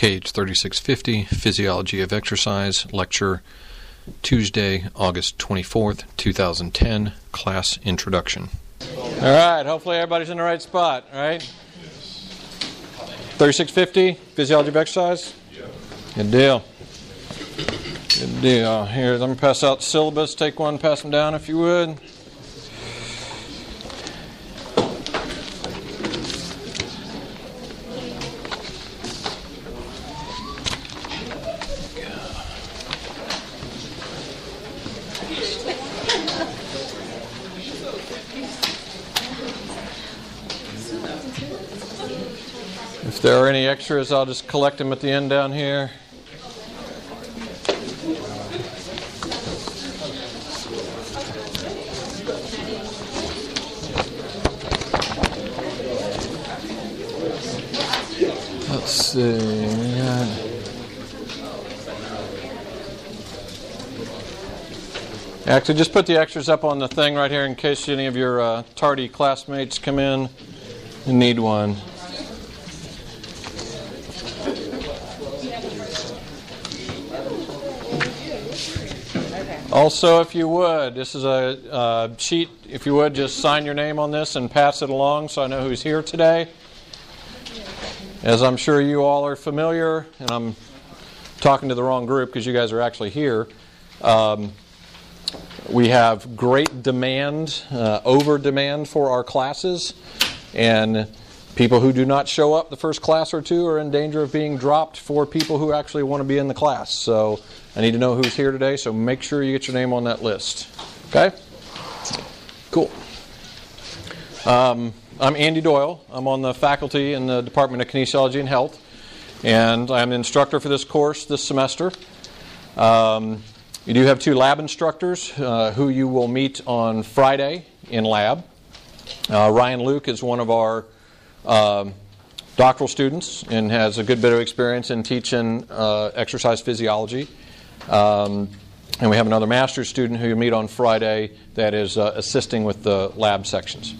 KH 3650, Physiology of Exercise, Lecture, Tuesday, August 24th, 2010, Class Introduction. All right, hopefully everybody's in the right spot, right? 3650, Physiology of Exercise? Good deal. Good deal. Here, let me pass out syllabus. Take one, pass them down if you would. Any extras, I'll just collect them at the end down here. Let's see. Actually, just put the extras up on the thing right here in case any of your uh, tardy classmates come in and need one. Also, if you would, this is a uh, sheet. If you would, just sign your name on this and pass it along so I know who's here today. As I'm sure you all are familiar, and I'm talking to the wrong group because you guys are actually here. Um, we have great demand, uh, over demand for our classes, and people who do not show up the first class or two are in danger of being dropped for people who actually want to be in the class. So I need to know who's here today, so make sure you get your name on that list. Okay? Cool. Um, I'm Andy Doyle. I'm on the faculty in the Department of Kinesiology and Health, and I'm the instructor for this course this semester. Um, you do have two lab instructors uh, who you will meet on Friday in lab. Uh, Ryan Luke is one of our um, doctoral students and has a good bit of experience in teaching uh, exercise physiology. Um, and we have another master's student who you meet on Friday that is uh, assisting with the lab sections.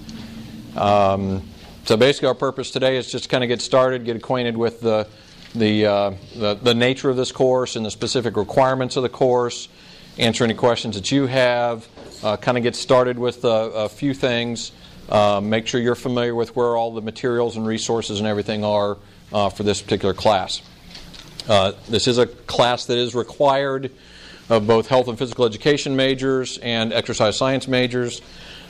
Um, so basically, our purpose today is just kind of get started, get acquainted with the the, uh, the, the nature of this course and the specific requirements of the course, answer any questions that you have, uh, kind of get started with a, few things, uh, make sure you're familiar with where all the materials and resources and everything are uh, for this particular class. Uh, this is a class that is required of both health and physical education majors and exercise science majors.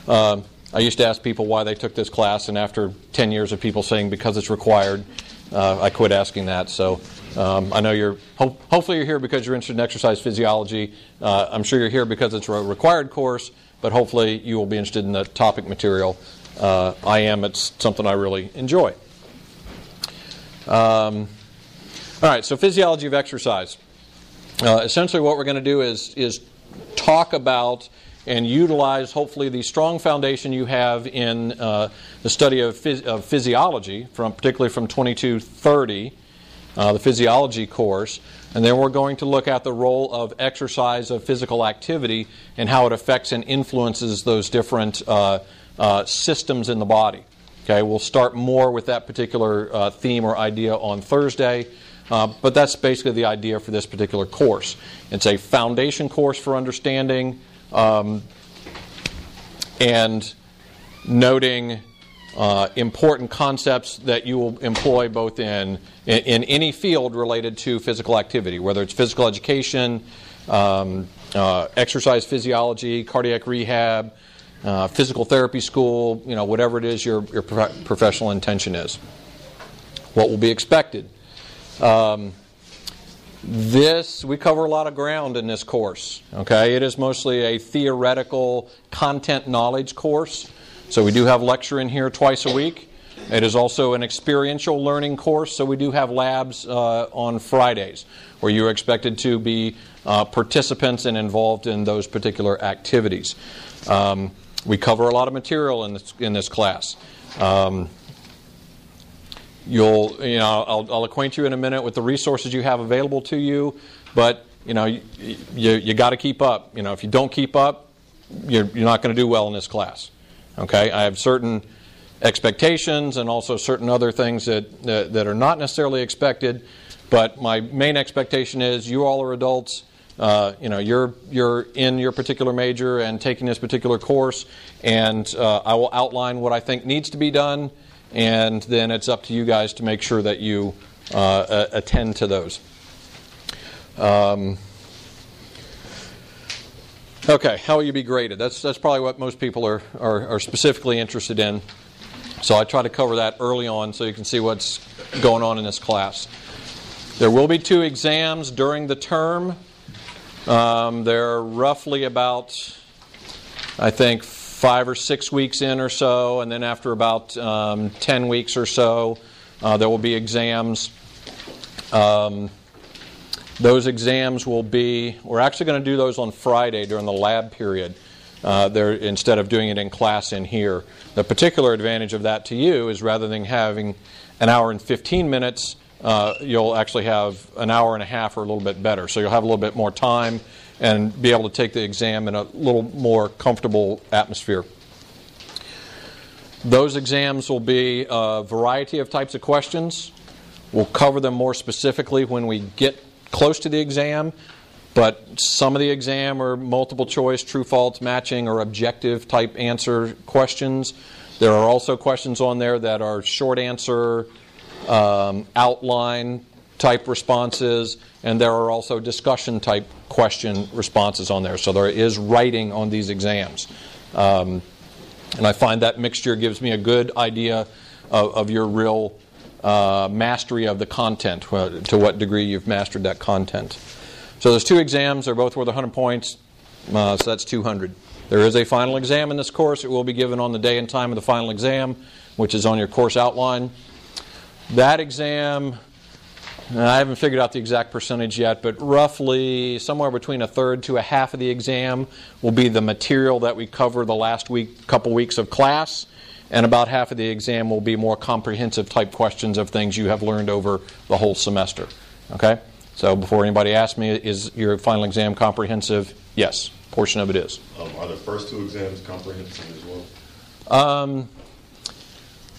Uh, I used to ask people why they took this class, and after 10 years of people saying because it's required, uh, I quit asking that. So um, I know you're, ho- hopefully, you're here because you're interested in exercise physiology. Uh, I'm sure you're here because it's a required course, but hopefully, you will be interested in the topic material. Uh, I am, it's something I really enjoy. Um, all right, so physiology of exercise. Uh, essentially, what we're going to do is, is talk about and utilize, hopefully, the strong foundation you have in uh, the study of, phys- of, physiology, from particularly from 2230, uh, the physiology course, and then we're going to look at the role of exercise, of physical activity, and how it affects and influences those different uh, uh systems in the body. Okay, we'll start more with that particular uh, theme or idea on Thursday. Uh, but that's basically the idea for this particular course. It's a foundation course for understanding um, and noting uh, important concepts that you will employ both in, in, in, any field related to physical activity, whether it's physical education, um, uh, exercise physiology, cardiac rehab, uh, physical therapy school, you know, whatever it is your, your prof- professional intention is. What will be expected? Um, this, we cover a lot of ground in this course. Okay, it is mostly a theoretical content knowledge course. So we do have lecture in here twice a week. It is also an experiential learning course, so we do have labs uh, on Fridays where you're expected to be uh, participants and involved in those particular activities. Um, we cover a lot of material in this, in this class. Um, You'll, you know, I'll, I'll, acquaint you in a minute with the resources you have available to you, but you know, you, you, you got to keep up. You know, if you don't keep up, you're, you're not going to do well in this class. Okay, I have certain expectations and also certain other things that, that, that are not necessarily expected. But my main expectation is you all are adults. Uh, you know, you're you're in your particular major and taking this particular course, and uh, I will outline what I think needs to be done, and then it's up to you guys to make sure that you uh, attend to those. Um, okay, how will you be graded? That's that's probably what most people are, are, are specifically interested in. So I try to cover that early on so you can see what's going on in this class. There will be two exams during the term. Um, they're roughly about, I think, five or six weeks in or so, and then after about um, 10 weeks or so, uh, there will be exams. Um, those exams will be, we're actually going to do those on Friday during the lab period. Uh, instead of doing it in class in here. The particular advantage of that to you is rather than having an hour and 15 minutes, uh, you'll actually have an hour and a half or a little bit better. So you'll have a little bit more time and be able to take the exam in a little more comfortable atmosphere. Those exams will be a variety of types of questions. We'll cover them more specifically when we get close to the exam, but some of the exam are multiple choice, true false matching, or objective type answer questions. There are also questions on there that are short answer, um, outline type responses, and there are also discussion type question responses on there. So there is writing on these exams. Um, and I find that mixture gives me a good idea of, of your real uh, mastery of the content, to what degree you've mastered that content. So there's two exams. They're both worth 100 points. Uh, so that's 200. There is a final exam in this course. It will be given on the day and time of the final exam, which is on your course outline. That exam, I haven't figured out the exact percentage yet, but roughly somewhere between a third to a half of the exam will be the material that we cover the last week, couple weeks of class, and about half of the exam will be more comprehensive type questions of things you have learned over the whole semester. Okay? So before anybody asks me, is your final exam comprehensive? Yes, portion of it is. Um, are the first two exams comprehensive as well? Um,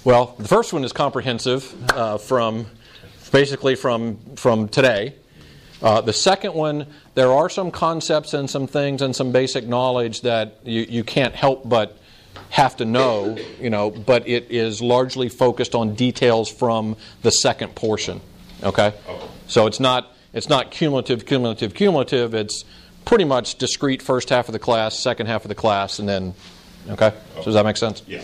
well, the first one is comprehensive uh, from basically from from today. Uh, the second one, there are some concepts and some things and some basic knowledge that you, you can't help but have to know, you know, but it is largely focused on details from the second portion. Okay? So it's not it's not cumulative, cumulative, cumulative. It's pretty much discrete first half of the class, second half of the class, and then, okay? So does that make sense? Yeah.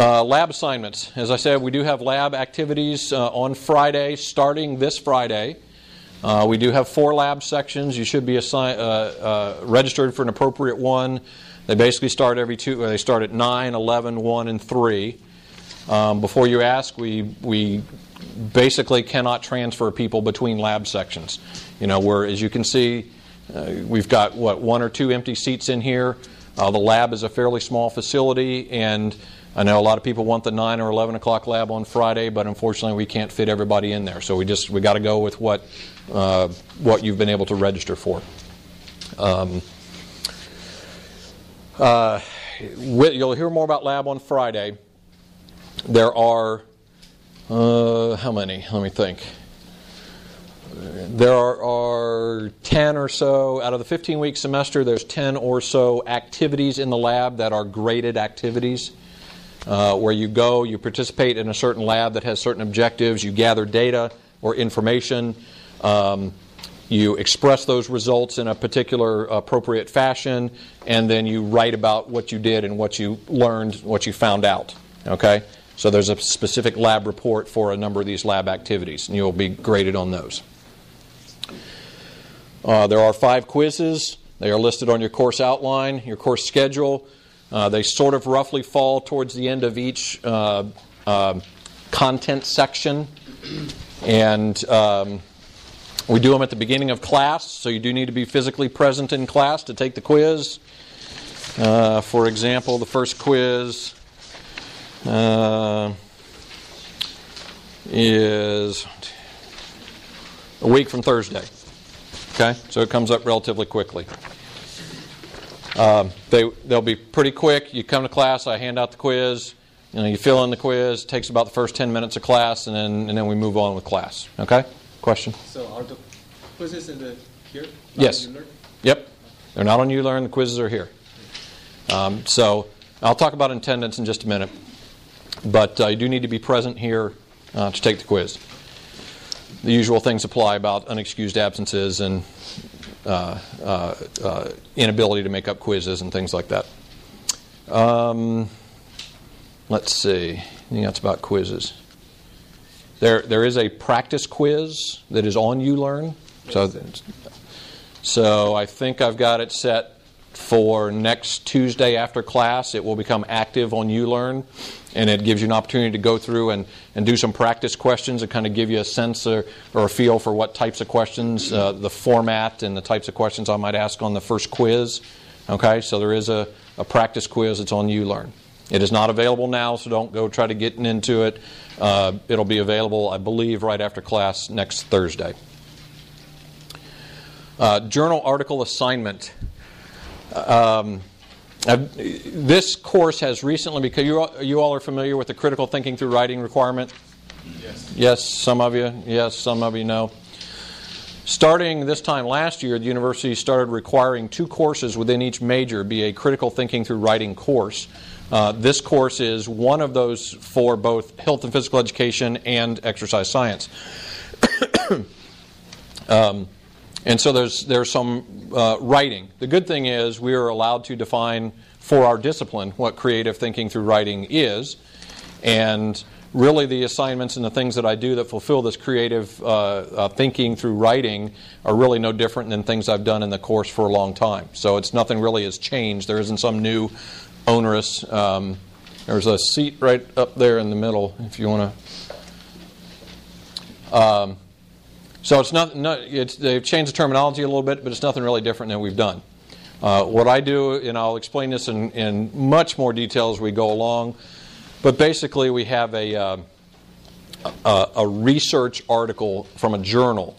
Uh, lab assignments. As I said, we do have lab activities uh, on Friday, starting this Friday. Uh, we do have four lab sections. You should be assign- uh, uh, registered for an appropriate one. They basically start every two, they start at 9, 11, 1, and 3. Um, before you ask, we, we basically cannot transfer people between lab sections. You know, where as you can see, uh, we've got what one or two empty seats in here. The lab is a fairly small facility, and I know a lot of people want the nine or eleven o'clock lab on Friday, but unfortunately we can't fit everybody in there. So we just we got to go with what uh, what you've been able to register for. Um, uh, you'll hear more about lab on Friday. There are uh, how many? Let me think. There are, are 10 or so, out of the 15 week semester, there's 10 or so activities in the lab that are graded activities. Uh, where you go, you participate in a certain lab that has certain objectives, you gather data or information, um, you express those results in a particular appropriate fashion, and then you write about what you did and what you learned, what you found out. Okay? So there's a specific lab report for a number of these lab activities, and you'll be graded on those. Uh, there are five quizzes. They are listed on your course outline, your course schedule. Uh, they sort of roughly fall towards the end of each uh, uh content section. And um, we do them at the beginning of class, so you do need to be physically present in class to take the quiz. Uh, for example, the first quiz uh, is a week from Thursday. Okay, so it comes up relatively quickly. Um, they they'll be pretty quick. You come to class, I hand out the quiz. You know, you fill in the quiz. Takes about the first 10 minutes of class, and then and then we move on with class. Okay? Question? So are the quizzes in the here? Yes. Not in the- Yep. They're not on ULearn. The quizzes are here. Um, so I'll talk about attendance in just a minute. But uh, you do need to be present here uh, to take the quiz. The usual things apply about unexcused absences and Uh, uh, uh, inability to make up quizzes and things like that. Um, let's see. I think that's about quizzes. There, there is a practice quiz that is on ULearn. So, so I think I've got it set for next Tuesday after class. It will become active on ULearn, and it gives you an opportunity to go through and, and do some practice questions and kind of give you a sense or, or a feel for what types of questions, uh, the format, and the types of questions I might ask on the first quiz. Okay, so there is a, a practice quiz that's on ULearn. It is not available now, so don't go try to get into it. Uh, it'll be available, I believe, right after class next Thursday. Uh, journal article assignment. Um, I've- this course has recently, because you, all- you all are familiar with the critical thinking through writing requirement. Yes. Yes, some of you. Yes, some of you know. Starting this time last year, the university started requiring two courses within each major be a critical thinking through writing course. Uh, this course is one of those for both health and physical education and exercise science. um, and so there's there's some uh, writing. The good thing is we are allowed to define for our discipline what creative thinking through writing is, and really the assignments and the things that I do that fulfill this creative uh, uh, thinking through writing are really no different than things I've done in the course for a long time. So it's nothing really has changed. There isn't some new onerous. Um, there's a seat right up there in the middle if you want to. Um, so it's not, not it's, they've changed the terminology a little bit, but it's nothing really different than we've done. Uh, what I do, and I'll explain this in, in much more detail as we go along, but basically we have a, uh, a, a research article from a journal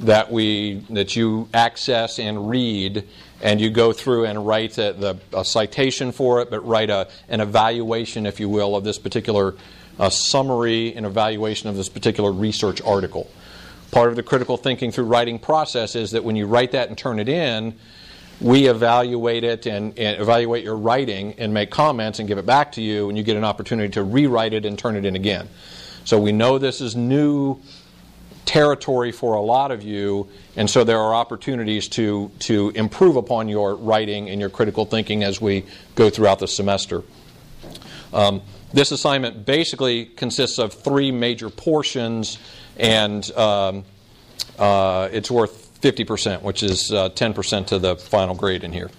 that we that you access and read, and you go through and write a, the, a citation for it, but write a, an evaluation, if you will, of this particular uh, summary and evaluation of this particular research article. Part of the critical thinking through writing process is that when you write that and turn it in, we evaluate it and, and, evaluate your writing and make comments and give it back to you, and you get an opportunity to rewrite it and turn it in again. So we know this is new territory for a lot of you, and so there are opportunities to, to improve upon your writing and your critical thinking as we go throughout the semester. Um, this assignment basically consists of three major portions, and um, uh, it's worth 50%, which is uh, 10% to the final grade in here.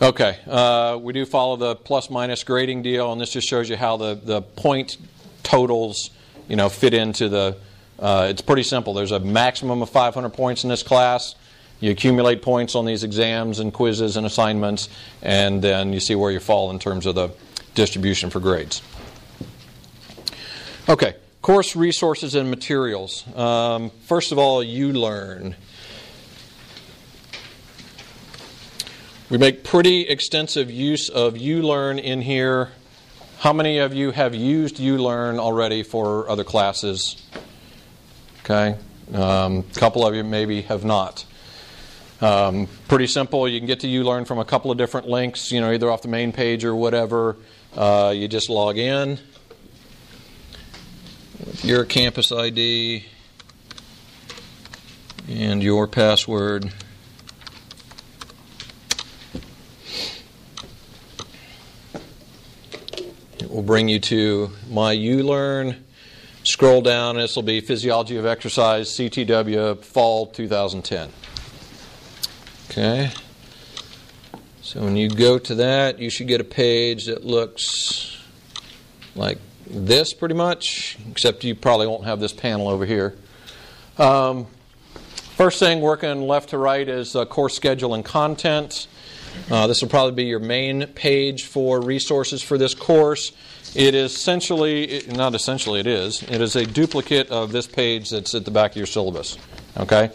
Okay, uh, we do follow the plus minus grading deal, and this just shows you how the, the point totals you know, fit into the. Uh, it's pretty simple. There's a maximum of 500 points in this class. You accumulate points on these exams and quizzes and assignments, and then you see where you fall in terms of the distribution for grades. Okay, course resources and materials. Um, first of all, ULearn. We make pretty extensive use of ULearn in here. How many of you have used ULearn already for other classes? Okay, a um, couple of you maybe have not. Um, pretty simple. You can get to ULearn from a couple of different links, you know, either off the main page or whatever. Uh, you just log in with your campus ID and your password. It will bring you to my ULearn. Scroll down, this will be Physiology of Exercise, CTW, Fall 2010. Okay. So when you go to that, you should get a page that looks like this pretty much, except you probably won't have this panel over here. Um, first thing, working left to right, is uh, course schedule and content. Uh, this will probably be your main page for resources for this course. It is essentially, not essentially, it is, it is a duplicate of this page that's at the back of your syllabus. Okay?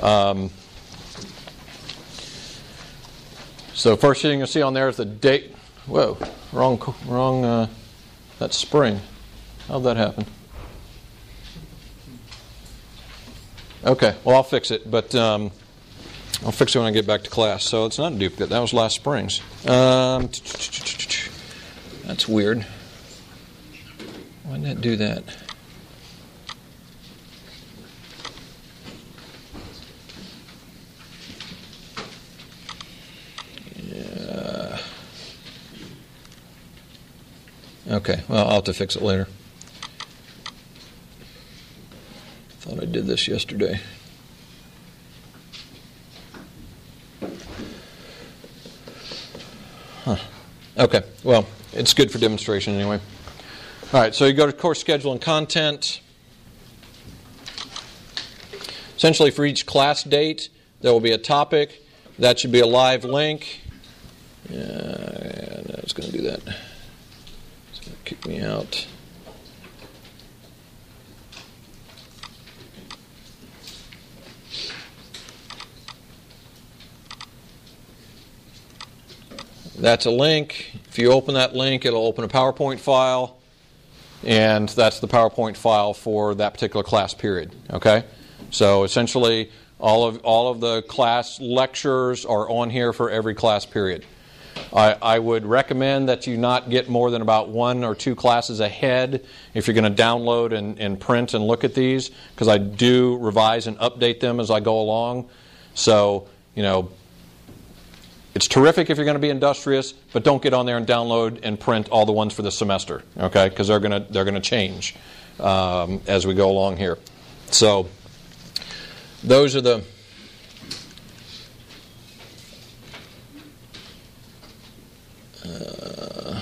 Um, so, first thing you'll see on there is the date. Whoa, wrong, wrong. Uh, that's spring. How'd that happen? Okay, well I'll fix it, but um, I'll fix it when I get back to class. So it's not a duplicate. That was last spring's. Um, that's weird. Why did that do that? Okay, well, I'll have to fix it later. Thought I did this yesterday. Huh. Okay, well, it's good for demonstration anyway. All right, so you go to course schedule and content. Essentially, for each class date, there will be a topic. That should be a live link. Yeah, no, it's going to do that. It's going to kick me out. That's a link. If you open that link, it'll open a PowerPoint file, and that's the PowerPoint file for that particular class period. Okay? So essentially, all of, all of the class lectures are on here for every class period. I, I would recommend that you not get more than about one or two classes ahead if you're going to download and, and print and look at these, because I do revise and update them as I go along. So, you know, it's terrific if you're going to be industrious, but don't get on there and download and print all the ones for the semester, okay? Because they're going to they're going to change um, as we go along here. So those are the uh,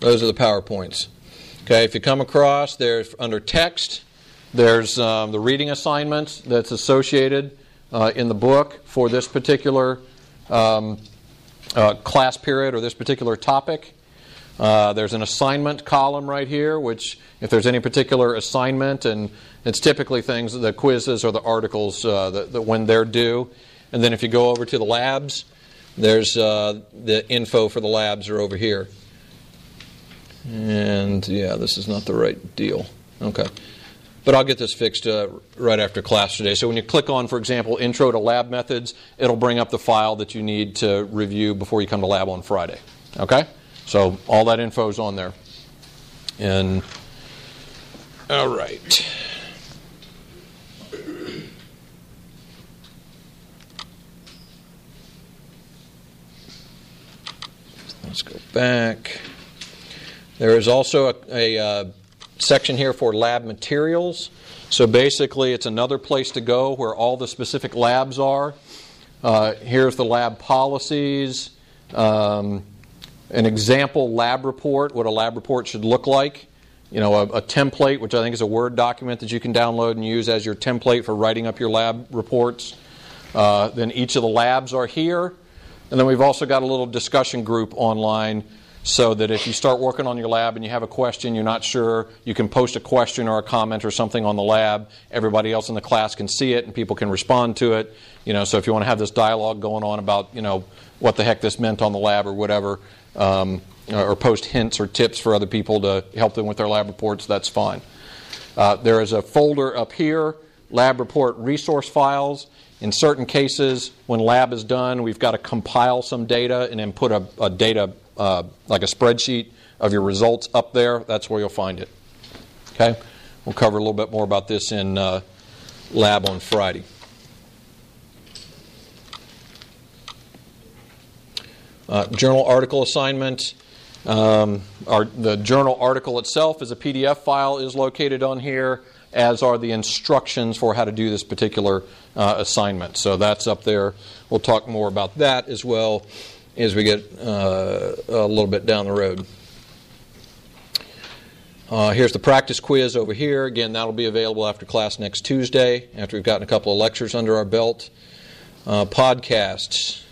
those are the powerpoints. Okay, if you come across there's under text, there's um, the reading assignment that's associated uh, in the book for this particular um, uh, class period or this particular topic. Uh, there's an assignment column right here, which, if there's any particular assignment, and it's typically things, the quizzes or the articles uh, that, that when they're due. And then if you go over to the labs, there's uh, the info for the labs are over here. And yeah, this is not the right deal. Okay. But I'll get this fixed uh, right after class today. So when you click on, for example, Intro to Lab Methods, it'll bring up the file that you need to review before you come to lab on Friday. Okay? So all that info is on there. And all right. Let's go back. There is also a, a uh, section here for lab materials. So basically, it's another place to go where all the specific labs are. Uh, here's the lab policies, um, an example lab report, what a lab report should look like. You know, a, a, template, which I think is a Word document that you can download and use as your template for writing up your lab reports. Uh, then each of the labs are here. And then we've also got a little discussion group online so that if you start working on your lab and you have a question, you're not sure, you can post a question or a comment or something on the lab. Everybody else in the class can see it and people can respond to it. You know, so if you want to have this dialogue going on about, you know, what the heck this meant on the lab or whatever, um, or post hints or tips for other people to help them with their lab reports, that's fine. Uh, there is a folder up here, lab report resource files. In certain cases, when lab is done, we've got to compile some data and then put a, a data uh, like a spreadsheet of your results up there, that's where you'll find it. Okay? We'll cover a little bit more about this in uh, lab on Friday. Uh, journal article assignment. Um, our, the journal article itself is a PDF file is located on here, as are the instructions for how to do this particular uh, assignment. So that's up there. We'll talk more about that as well as we get uh, a little bit down the road. Uh, here's the practice quiz over here. Again, that'll be available after class next Tuesday, after we've gotten a couple of lectures under our belt. Uh, podcasts.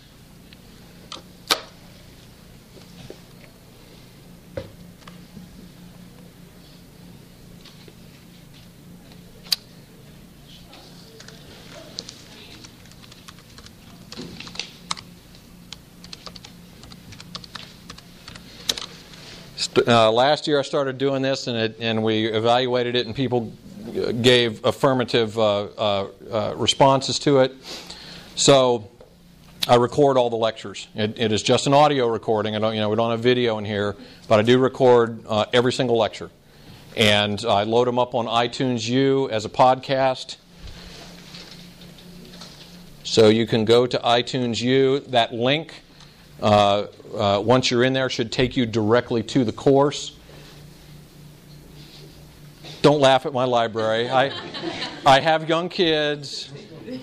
st- uh, last year I started doing this, and it, and we evaluated it, and people gave affirmative uh, uh, uh, responses to it. So I record all the lectures. It, it is just an audio recording. I don't, you know, we don't have video in here, but I do record uh, every single lecture, and I load them up on iTunes U as a podcast. So you can go to iTunes U. That link, uh, uh, once you're in there, should take you directly to the course. Don't laugh at my library. I, I have young kids.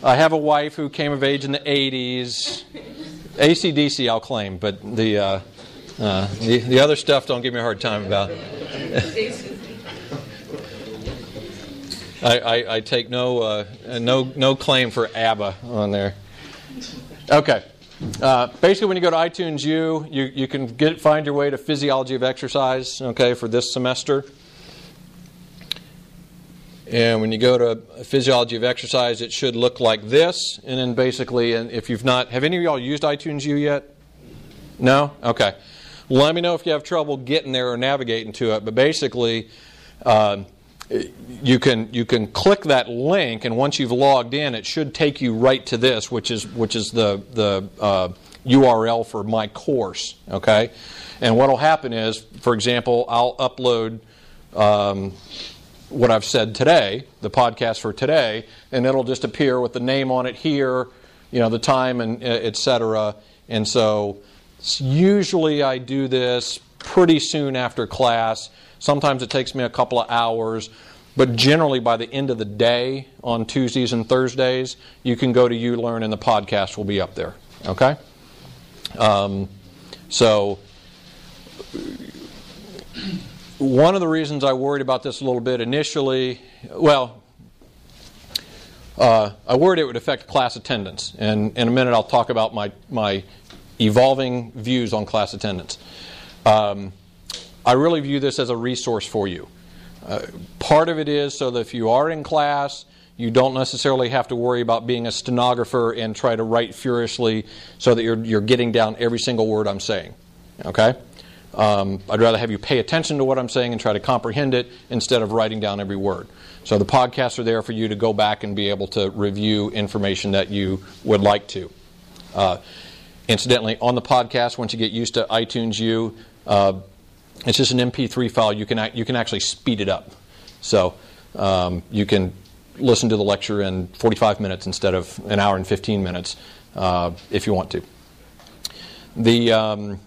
I have a wife who came of age in the 80s. ACDC, I'll claim, but the, uh, uh, the, the other stuff, don't give me a hard time about. I, I, I take no, uh, no, no claim for ABBA on there. Okay. Uh, basically, when you go to iTunes U, you, you can get find your way to physiology of exercise, okay, for this semester. And when you go to physiology of exercise, it should look like this. And then basically, and if you've not, have any of y'all used iTunes U yet? No? Okay. Let me know if you have trouble getting there or navigating to it. But basically, uh, you can you can click that link, and once you've logged in, it should take you right to this, which is which is the the uh, URL for my course. Okay, and what will happen is, for example, I'll upload. Um, what I've said today, the podcast for today, and it'll just appear with the name on it here, you know, the time and etc. And so usually I do this pretty soon after class. Sometimes it takes me a couple of hours, but generally by the end of the day on Tuesdays and Thursdays, you can go to ULearn and the podcast will be up there. Okay? Um, so one of the reasons I worried about this a little bit initially, well, uh, I worried it would affect class attendance. And in a minute, I'll talk about my, my evolving views on class attendance. Um, I really view this as a resource for you. Uh, part of it is so that if you are in class, you don't necessarily have to worry about being a stenographer and try to write furiously so that you're, you're getting down every single word I'm saying. Okay? Um, I'd rather have you pay attention to what I'm saying and try to comprehend it instead of writing down every word. So the podcasts are there for you to go back and be able to review information that you would like to. Uh, incidentally, on the podcast, once you get used to iTunes U, uh, it's just an MP3 file. You can you can actually speed it up, so um, you can listen to the lecture in 45 minutes instead of an hour and 15 minutes uh, if you want to. The um,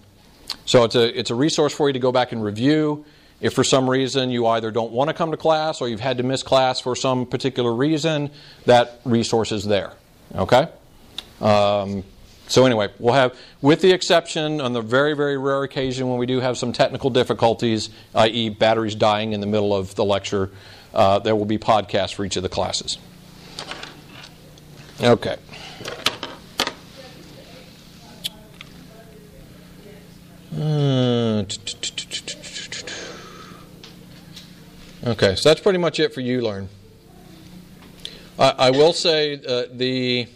so it's a, it's a resource for you to go back and review. If for some reason you either don't want to come to class or you've had to miss class for some particular reason, that resource is there. Okay? Um, so, anyway, we'll have, with the exception on the very, very rare occasion when we do have some technical difficulties, i.e., batteries dying in the middle of the lecture, uh, there will be podcasts for each of the classes. Okay. Uh, okay, so that's pretty much it for ULearn. I, I will say uh, the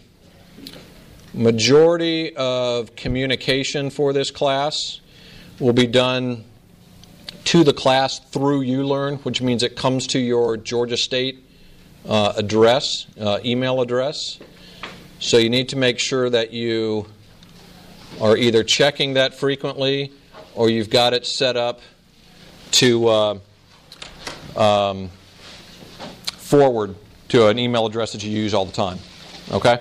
majority of communication for this class will be done to the class through ULearn, which means it comes to your Georgia State uh, address, uh, email address. So you need to make sure that you are either checking that frequently or you've got it set up to uh, um, forward to an email address that you use all the time. Okay?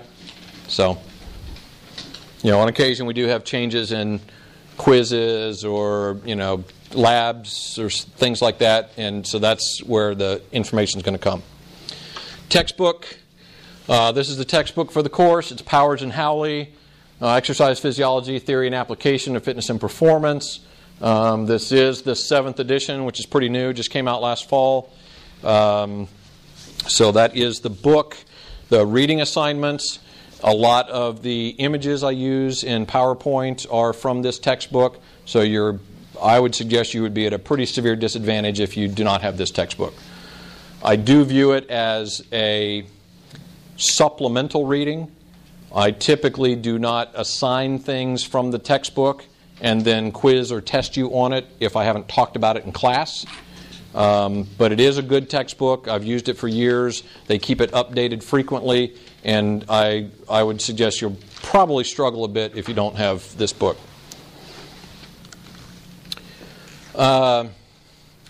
So, you know, on occasion we do have changes in quizzes or, you know, labs or things like that, and so that's where the information is going to come. Textbook. Uh, this is the textbook for the course. It's Powers and Howley uh, exercise physiology, theory and application of fitness and performance. Um, this is the seventh edition, which is pretty new, just came out last fall. Um, so that is the book, the reading assignments. A lot of the images I use in PowerPoint are from this textbook, so you're, I would suggest you would be at a pretty severe disadvantage if you do not have this textbook. I do view it as a supplemental reading I typically do not assign things from the textbook and then quiz or test you on it if I haven't talked about it in class. Um, but it is a good textbook. I've used it for years. They keep it updated frequently, and I, I would suggest you'll probably struggle a bit if you don't have this book. Uh,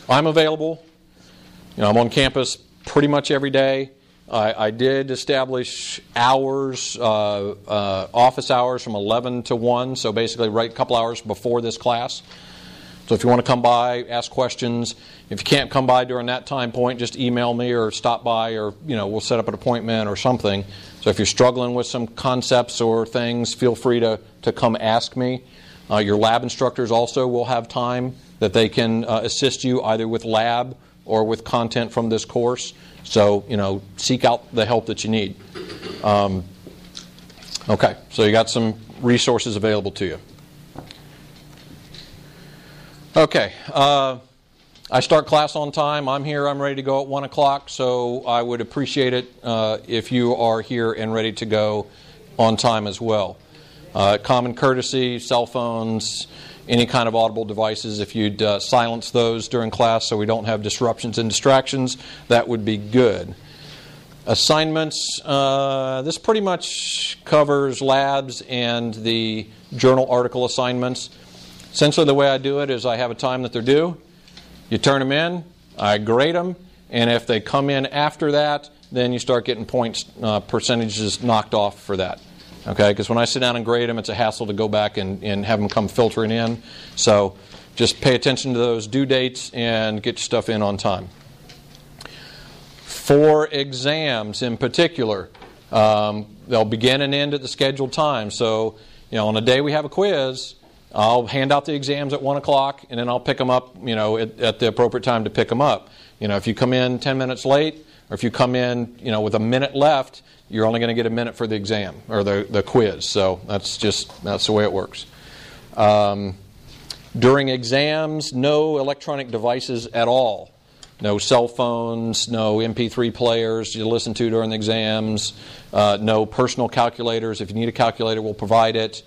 I'm available. You know, I'm on campus pretty much every day. I, I did establish hours, uh, uh, office hours from 11 to 1, so basically right a couple hours before this class. So if you want to come by, ask questions. If you can't come by during that time point, just email me or stop by, or you know we'll set up an appointment or something. So if you're struggling with some concepts or things, feel free to to come ask me. Uh, your lab instructors also will have time that they can uh, assist you either with lab or with content from this course. So you know seek out the help that you need. Um, okay, so you got some resources available to you. Okay. Uh, I start class on time. I'm here. I'm ready to go at 1 o'clock, so I would appreciate it uh, if you are here and ready to go on time as well. Uh, common courtesy, cell phones, any kind of audible devices, if you'd uh, silence those during class so we don't have disruptions and distractions, that would be good. Assignments uh, this pretty much covers labs and the journal article assignments. Essentially, the way I do it is I have a time that they're due. You turn them in, I grade them, and if they come in after that, then you start getting points, uh, percentages knocked off for that. Okay, because when I sit down and grade them, it's a hassle to go back and, and have them come filtering in. So just pay attention to those due dates and get your stuff in on time. For exams in particular, um, they'll begin and end at the scheduled time. So, you know, on a day we have a quiz, I'll hand out the exams at 1 o'clock, and then I'll pick them up, you know, at, at, the appropriate time to pick them up. You know, if you come in 10 minutes late, or if you come in, you know, with a minute left, you're only going to get a minute for the exam or the, the quiz. So that's just, that's the way it works. Um, during exams, no electronic devices at all. No cell phones, no MP3 players you listen to during the exams, uh, no personal calculators. If you need a calculator, we'll provide it.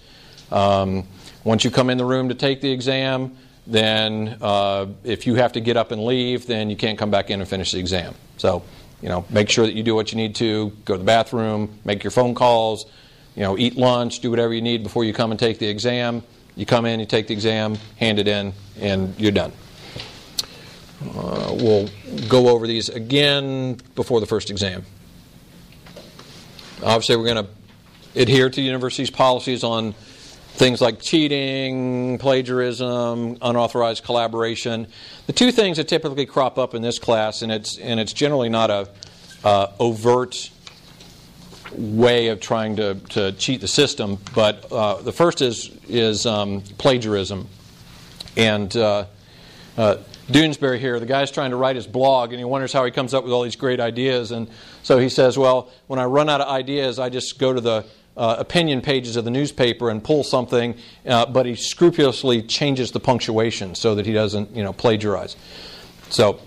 Um, once you come in the room to take the exam, then uh, if you have to get up and leave, then you can't come back in and finish the exam. So, you know, make sure that you do what you need to. Go to the bathroom, make your phone calls, you know, eat lunch, do whatever you need before you come and take the exam. You come in, you take the exam, hand it in, and you're done. Uh, we'll go over these again before the first exam. Obviously, we're going to adhere to the university's policies on things like cheating, plagiarism, unauthorized collaboration. The two things that typically crop up in this class, and it's and it's generally not a uh, overt way of trying to, to cheat the system, but uh, the first is is um, plagiarism, and uh, uh Doonesbury here, the guy's trying to write his blog, and he wonders how he comes up with all these great ideas, and so he says, "Well, when I run out of ideas, I just go to the uh, opinion pages of the newspaper and pull something, uh, but he scrupulously changes the punctuation so that he doesn't, you know, plagiarize. So,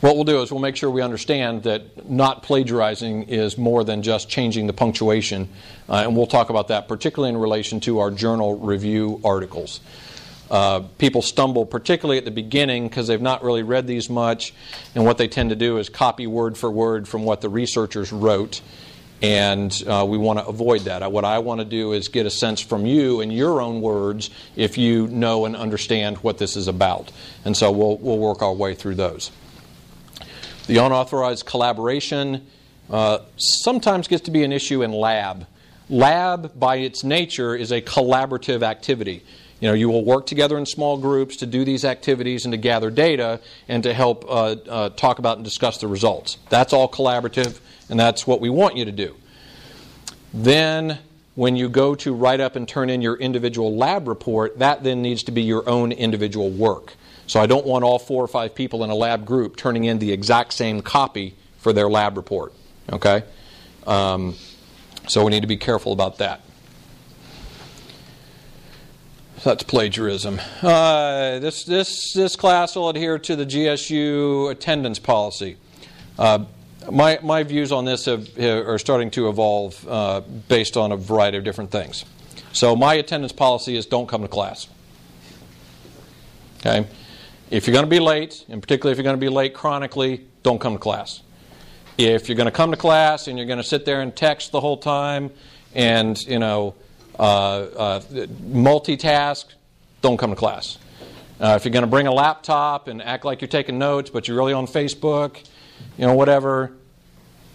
what we'll do is we'll make sure we understand that not plagiarizing is more than just changing the punctuation, uh, and we'll talk about that particularly in relation to our journal review articles. Uh, people stumble, particularly at the beginning, because they've not really read these much, and what they tend to do is copy word for word from what the researchers wrote and uh, we want to avoid that. What I want to do is get a sense from you in your own words if you know and understand what this is about. And so we'll, we'll work our way through those. The unauthorized collaboration uh, sometimes gets to be an issue in lab. Lab, by its nature, is a collaborative activity. You know, you will work together in small groups to do these activities and to gather data and to help uh, uh talk about and discuss the results. That's all collaborative and that's what we want you to do. Then, when you go to write up and turn in your individual lab report, that then needs to be your own individual work. So I don't want all four or five people in a lab group turning in the exact same copy for their lab report. Okay? Um, so we need to be careful about that. that's plagiarism. Uh, this, this, this class will adhere to the GSU attendance policy. Uh, my, my views on this have, are starting to evolve uh, based on a variety of different things. So my attendance policy is don't come to class. Okay? If you're going to be late, and particularly if you're going to be late chronically, don't come to class. If you're going to come to class and you're going to sit there and text the whole time and, you know, uh, uh, multitask, don't come to class. Uh, if you're going to bring a laptop and act like you're taking notes, but you're really on Facebook, you know, whatever,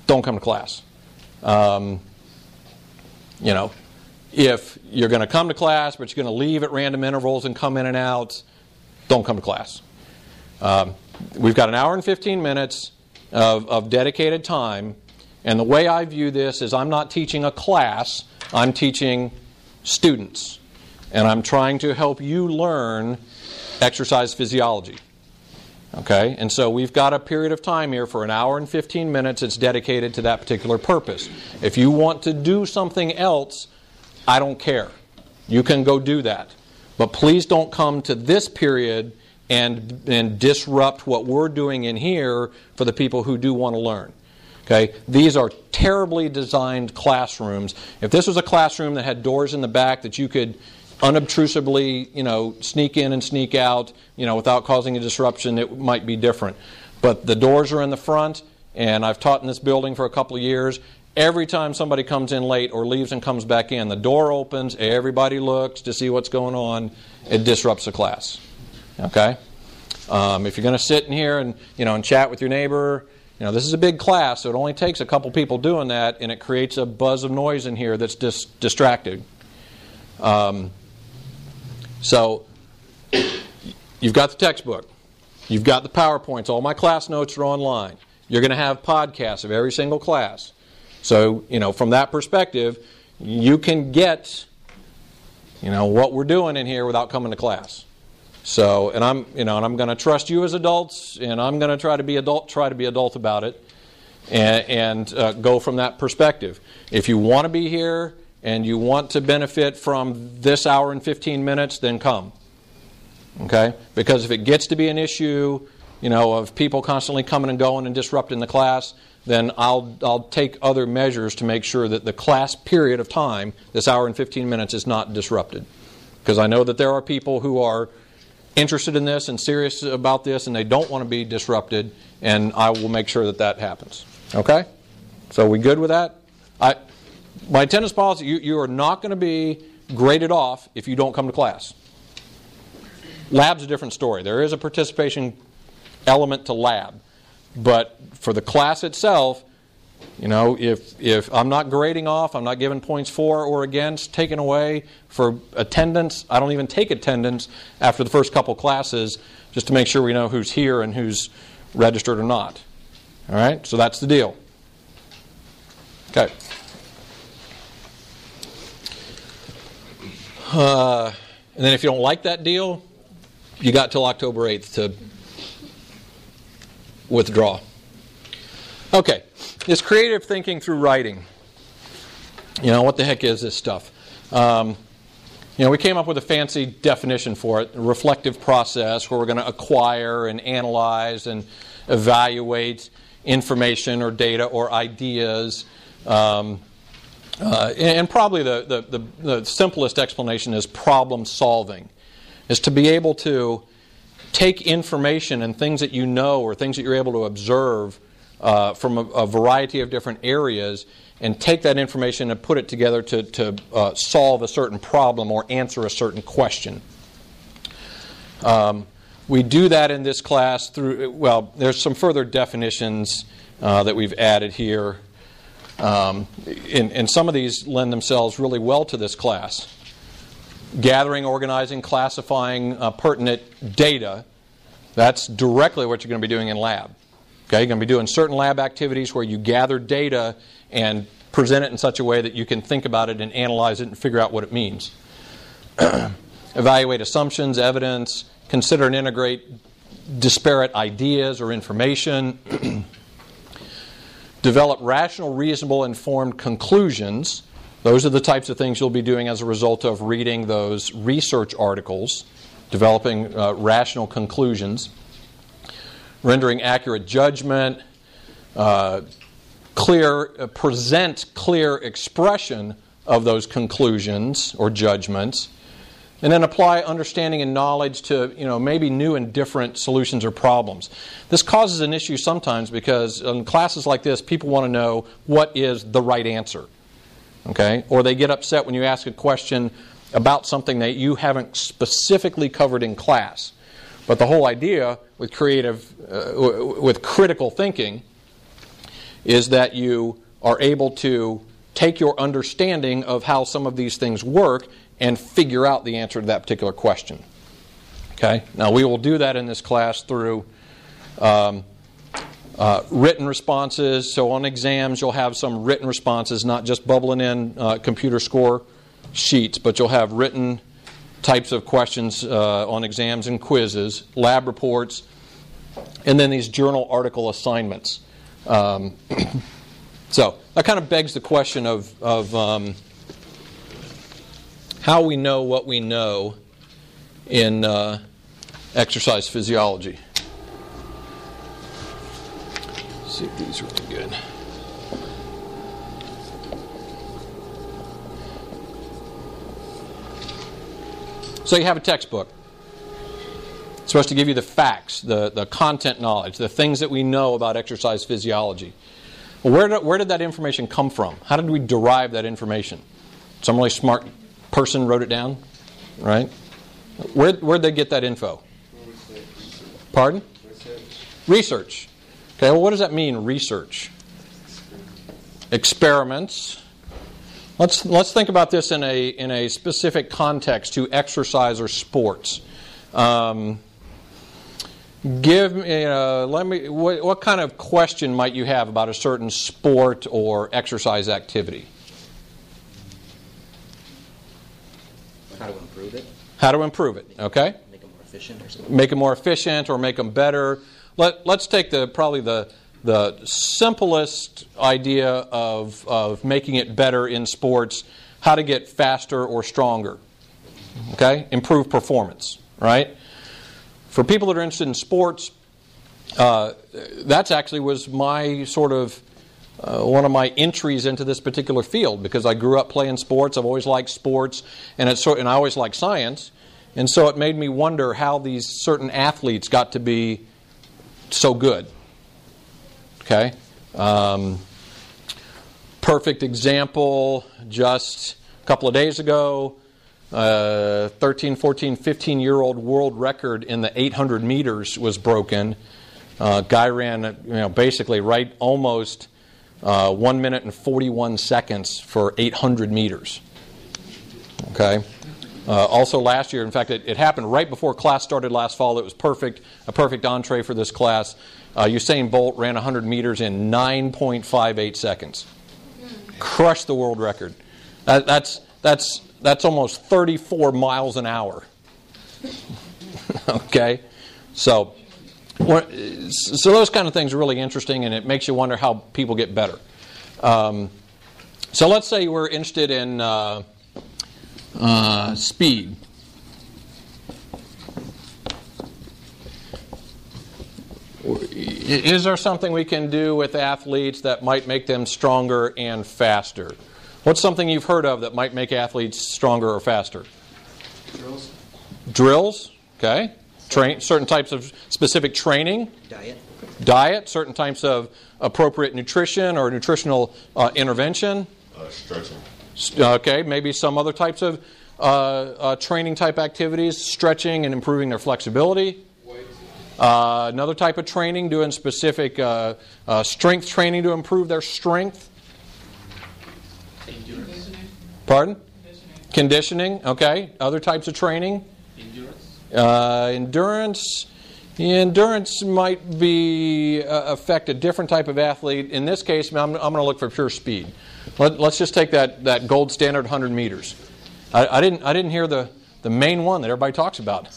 don't come to class. Um, you know, if you're going to come to class, but you're going to leave at random intervals and come in and out, don't come to class. Um, we've got an hour and 15 minutes of, of dedicated time, and the way I view this is I'm not teaching a class, I'm teaching students. And I'm trying to help you learn exercise physiology. Okay? And so we've got a period of time here for an hour and 15 minutes It's dedicated to that particular purpose. If you want to do something else, I don't care. You can go do that. But please don't come to this period and, and disrupt what we're doing in here for the people who do want to learn. Okay? These are terribly designed classrooms. If this was a classroom that had doors in the back that you could unobtrusively, you know, sneak in and sneak out, you know, without causing a disruption, it might be different. But the doors are in the front, and I've taught in this building for a couple of years. Every time somebody comes in late or leaves and comes back in, the door opens, everybody looks to see what's going on. It disrupts the class. Okay? Um, if you're going to sit in here and, you know, and chat with your neighbor, you know, this is a big class, so it only takes a couple people doing that, and it creates a buzz of noise in here that's dis- distracted. Um, so, you've got the textbook, you've got the PowerPoints, all my class notes are online. You're going to have podcasts of every single class. So, you know, from that perspective, you can get, you know, what we're doing in here without coming to class. So, and I'm, you know, and I'm going to trust you as adults, and I'm going to try to be adult, try to be adult about it, and, and uh, go from that perspective. If you want to be here and you want to benefit from this hour and 15 minutes, then come. Okay? Because if it gets to be an issue, you know, of people constantly coming and going and disrupting the class, then I'll, I'll take other measures to make sure that the class period of time, this hour and 15 minutes, is not disrupted. Because I know that there are people who are interested in this and serious about this and they don't want to be disrupted, and I will make sure that that happens. Okay? So, we good with that? I, my attendance policy, you, you are not going to be graded off if you don't come to class. Lab's a different story. There is a participation element to lab. But for the class itself, you know, if, if I'm not grading off, I'm not giving points for or against, taken away for attendance, I don't even take attendance after the first couple classes just to make sure we know who's here and who's registered or not. All right? So that's the deal. Okay. Uh, and then if you don't like that deal, you got till October 8th to withdraw. Okay, this creative thinking through writing. You know, what the heck is this stuff? Um, you know, we came up with a fancy definition for it a reflective process where we're going to acquire and analyze and evaluate information or data or ideas. Um, uh, and probably the, the, the, simplest explanation is problem solving, is to be able to take information and things that you know or things that you're able to observe uh, from a, a, variety of different areas and take that information and put it together to, to uh, solve a certain problem or answer a certain question. Um, we do that in this class through, well, there's some further definitions uh, that we've added here. Um, and, and some of these lend themselves really well to this class. Gathering, organizing, classifying uh, pertinent data. That's directly what you're going to be doing in lab. Okay, you're going to be doing certain lab activities where you gather data and present it in such a way that you can think about it and analyze it and figure out what it means. Evaluate assumptions, evidence, consider and integrate disparate ideas or information. develop rational, reasonable, informed conclusions. Those are the types of things you'll be doing as a result of reading those research articles, developing uh, rational conclusions, rendering accurate judgment, uh, clear, uh, present clear expression of those conclusions or judgments, and then apply understanding and knowledge to you know maybe new and different solutions or problems. This causes an issue sometimes because in classes like this, people want to know what is the right answer, okay? Or they get upset when you ask a question about something that you haven't specifically covered in class. But the whole idea with creative, uh, with critical thinking, is that you are able to take your understanding of how some of these things work and figure out the answer to that particular question. Okay? Now, we will do that in this class through um, uh, written responses. So, on exams, you'll have some written responses, not just bubbling in uh, computer score sheets, but you'll have written types of questions uh, on exams and quizzes, lab reports, and then these journal article assignments. Um, so that kind of begs the question of, of um, how we know what we know in uh, exercise physiology. Let's see if these are any good. So you have a textbook. It's supposed to give you the facts, the, the content knowledge, the things that we know about exercise physiology. Well, where, did, where did that information come from? How did we derive that information? Some really smart person wrote it down, right? Where, where'd they get that info? Pardon? Research. Okay, well, what does that mean, research? Experiments. Let's, let's think about this in a, in a specific context to exercise or sports. Um, give me, uh, let me, what, what kind of question might you have about a certain sport or exercise activity? How to improve it? How to improve it, okay? Make it more efficient or something? Make them more efficient or make them better. Let, let's take the probably the, the simplest idea of, of making it better in sports how to get faster or stronger. Okay? Improve performance, right? For people that are interested in sports, uh, that's actually was my sort of uh, one of my entries into this particular field because I grew up playing sports. I've always liked sports, and it's sort, and I always liked science, and so it made me wonder how these certain athletes got to be so good. Okay, um, perfect example. Just a couple of days ago, uh, 13, 14, 15 year old world record in the 800 meters was broken. Uh, guy ran, you know, basically right almost uh, one minute and 41 seconds for 800 meters. Okay. Uh, also, last year, in fact, it, it, happened right before class started last fall. It was perfect, a perfect entree for this class. Uh, Usain Bolt ran 100 meters in 9.58 seconds. Crushed the world record. That, that's, that's, that's almost 34 miles an hour. okay? So, so those kind of things are really interesting, and it makes you wonder how people get better. Um, so let's say we're interested in uh, uh, speed. Is there something we can do with athletes that might make them stronger and faster? What's something you've heard of that might make athletes stronger or faster? Drills. Drills, okay. Train certain types of specific training. Diet? Diet, certain types of appropriate nutrition or nutritional uh, intervention. Uh, stretching. Okay, maybe some other types of uh, uh, training type activities, stretching and improving their flexibility. Uh, another type of training, doing specific uh, uh, strength training to improve their strength. Endurance. Pardon? Conditioning. Okay. Other types of training. Endurance. Uh, endurance. Endurance might be uh, affect a different type of athlete. In this case, I'm, I'm going to look for pure speed. Let, us just take that, that gold standard 100 meters. I, I, didn't I didn't hear the, the main one that everybody talks about.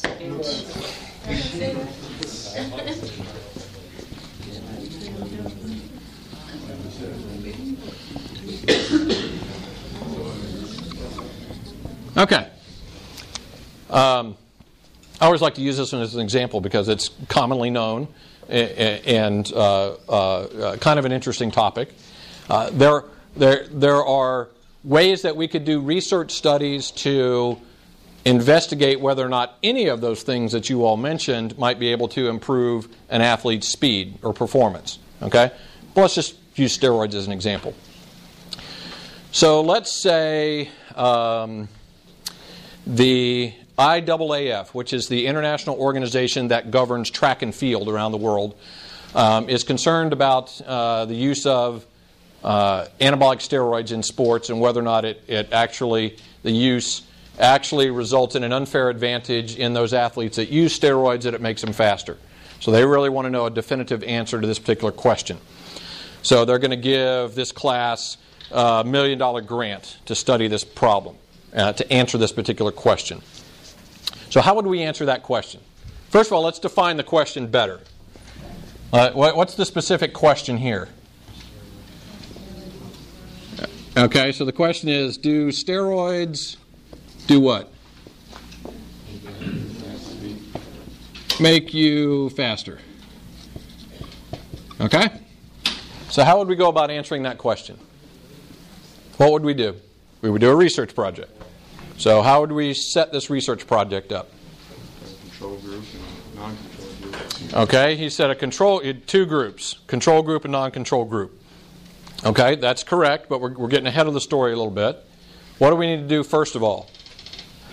Okay. Um, I always like to use this one as an example because it's commonly known and uh, uh, kind of an interesting topic. Uh, there, there, there are ways that we could do research studies to investigate whether or not any of those things that you all mentioned might be able to improve an athlete's speed or performance. Okay? But let's just use steroids as an example. So let's say um, the IAAF, which is the international organization that governs track and field around the world, um, is concerned about uh, the use of uh, anabolic steroids in sports and whether or not it, it actually, the use actually results in an unfair advantage in those athletes that use steroids that it makes them faster. So they really want to know a definitive answer to this particular question. So they're going to give this class a million dollar grant to study this problem, uh, to answer this particular question. So, how would we answer that question? First of all, let's define the question better. Uh, what's the specific question here? Okay, so the question is do steroids do what? Make you faster. Okay? So, how would we go about answering that question? What would we do? We would do a research project. So, how would we set this research project up? Control group and non-control group. Okay, he said a control, two groups control group and non control group. Okay, that's correct, but we're, we're getting ahead of the story a little bit. What do we need to do first of all?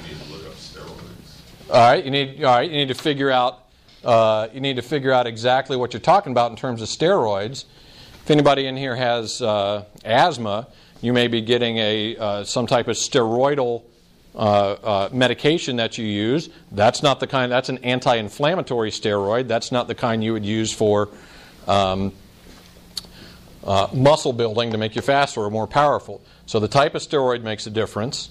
You need to look up steroids. All right, you need all right. You need to figure out. Uh, you need to figure out exactly what you're talking about in terms of steroids. If anybody in here has uh, asthma, you may be getting a uh, some type of steroidal uh, uh, medication that you use. That's not the kind. That's an anti-inflammatory steroid. That's not the kind you would use for um, uh, muscle building to make you faster or more powerful. So the type of steroid makes a difference.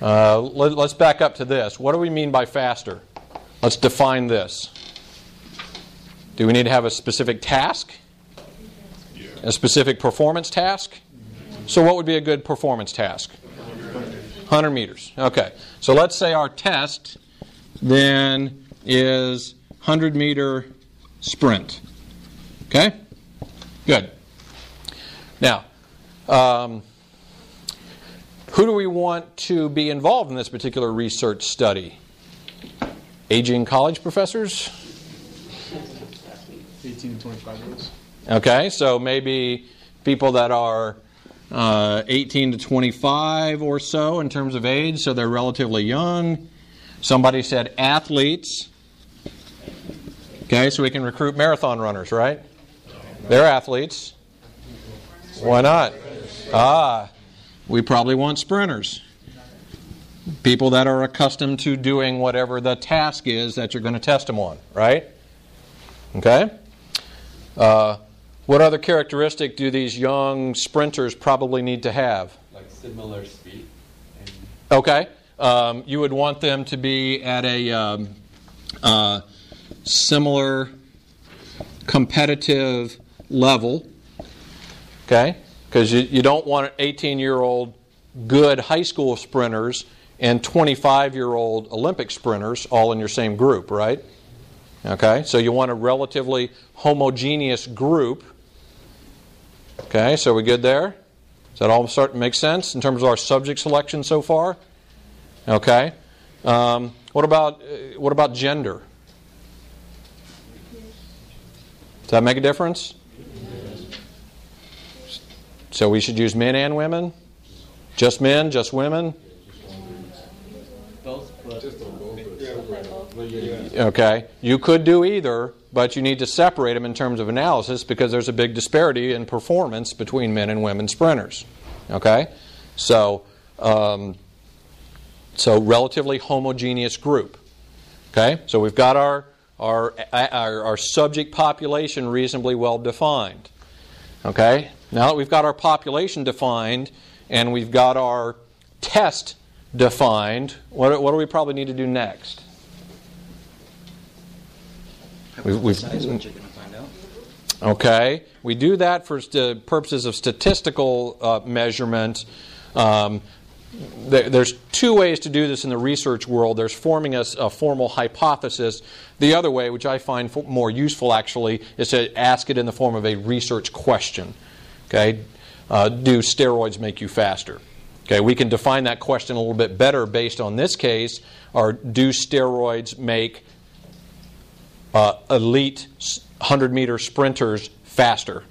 Uh, let, us back up to this. What do we mean by faster? Let's define this. Do we need to have a specific task? A specific performance task? So, what would be a good performance task? 100 meters. Okay. So, let's say our test then is 100 meter sprint. Okay? Good. Now, um, who do we want to be involved in this particular research study? Aging college professors? 18 to 25 years. Okay, so maybe people that are uh, 18 to 25 or so in terms of age, so they're relatively young. Somebody said athletes. Okay, so we can recruit marathon runners, right? They're athletes. Why not? Ah, we probably want sprinters. People that are accustomed to doing whatever the task is that you're going to test them on, right? Okay? Uh, what other characteristic do these young sprinters probably need to have? Like similar speed. And Okay. Um, you would want them to be at a um, uh, similar competitive level. Okay? Because you, you don't want 18 year old good high school sprinters and 25 year old Olympic sprinters all in your same group, right? Okay? So you want a relatively homogeneous group. Okay, so we good there? Does that all start to make sense in terms of our subject selection so far? Okay. Um, what about uh, what about gender? Does that make a difference? So we should use men and women? Just men, just women? both, but Okay. You could do either, but you need to separate them in terms of analysis because there's a big disparity in performance between men and women sprinters. Okay? So, um, so relatively homogeneous group. Okay? So we've got our, our, our, our subject population reasonably well defined. Okay? Now that we've got our population defined and we've got our test defined, what, what do we probably need to do next? We've- we've- what you're find out. Okay, we do that for st- purposes of statistical uh, measurement. Um, there, there's two ways to do this in the research world. There's forming a formal hypothesis. The other way, which I find f- more useful actually, is to ask it in the form of a research question. Okay, uh, do steroids make you faster? Okay, we can define that question a little bit better based on this case. Or do steroids make uh, elite 100 meter sprinters faster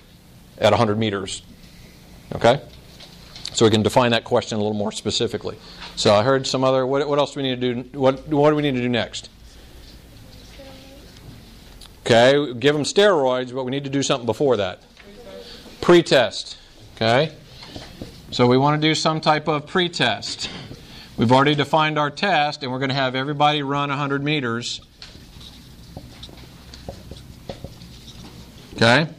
at 100 meters? Okay? So we can define that question a little more specifically. So I heard some other. What, what else do we need to do? What, what do we need to do next? Okay, give them steroids, but we need to do something before that. Pre-test. Okay? So we want to do some type of pre-test. We've already defined our test, and we're going to have everybody run 100 meters. Okay?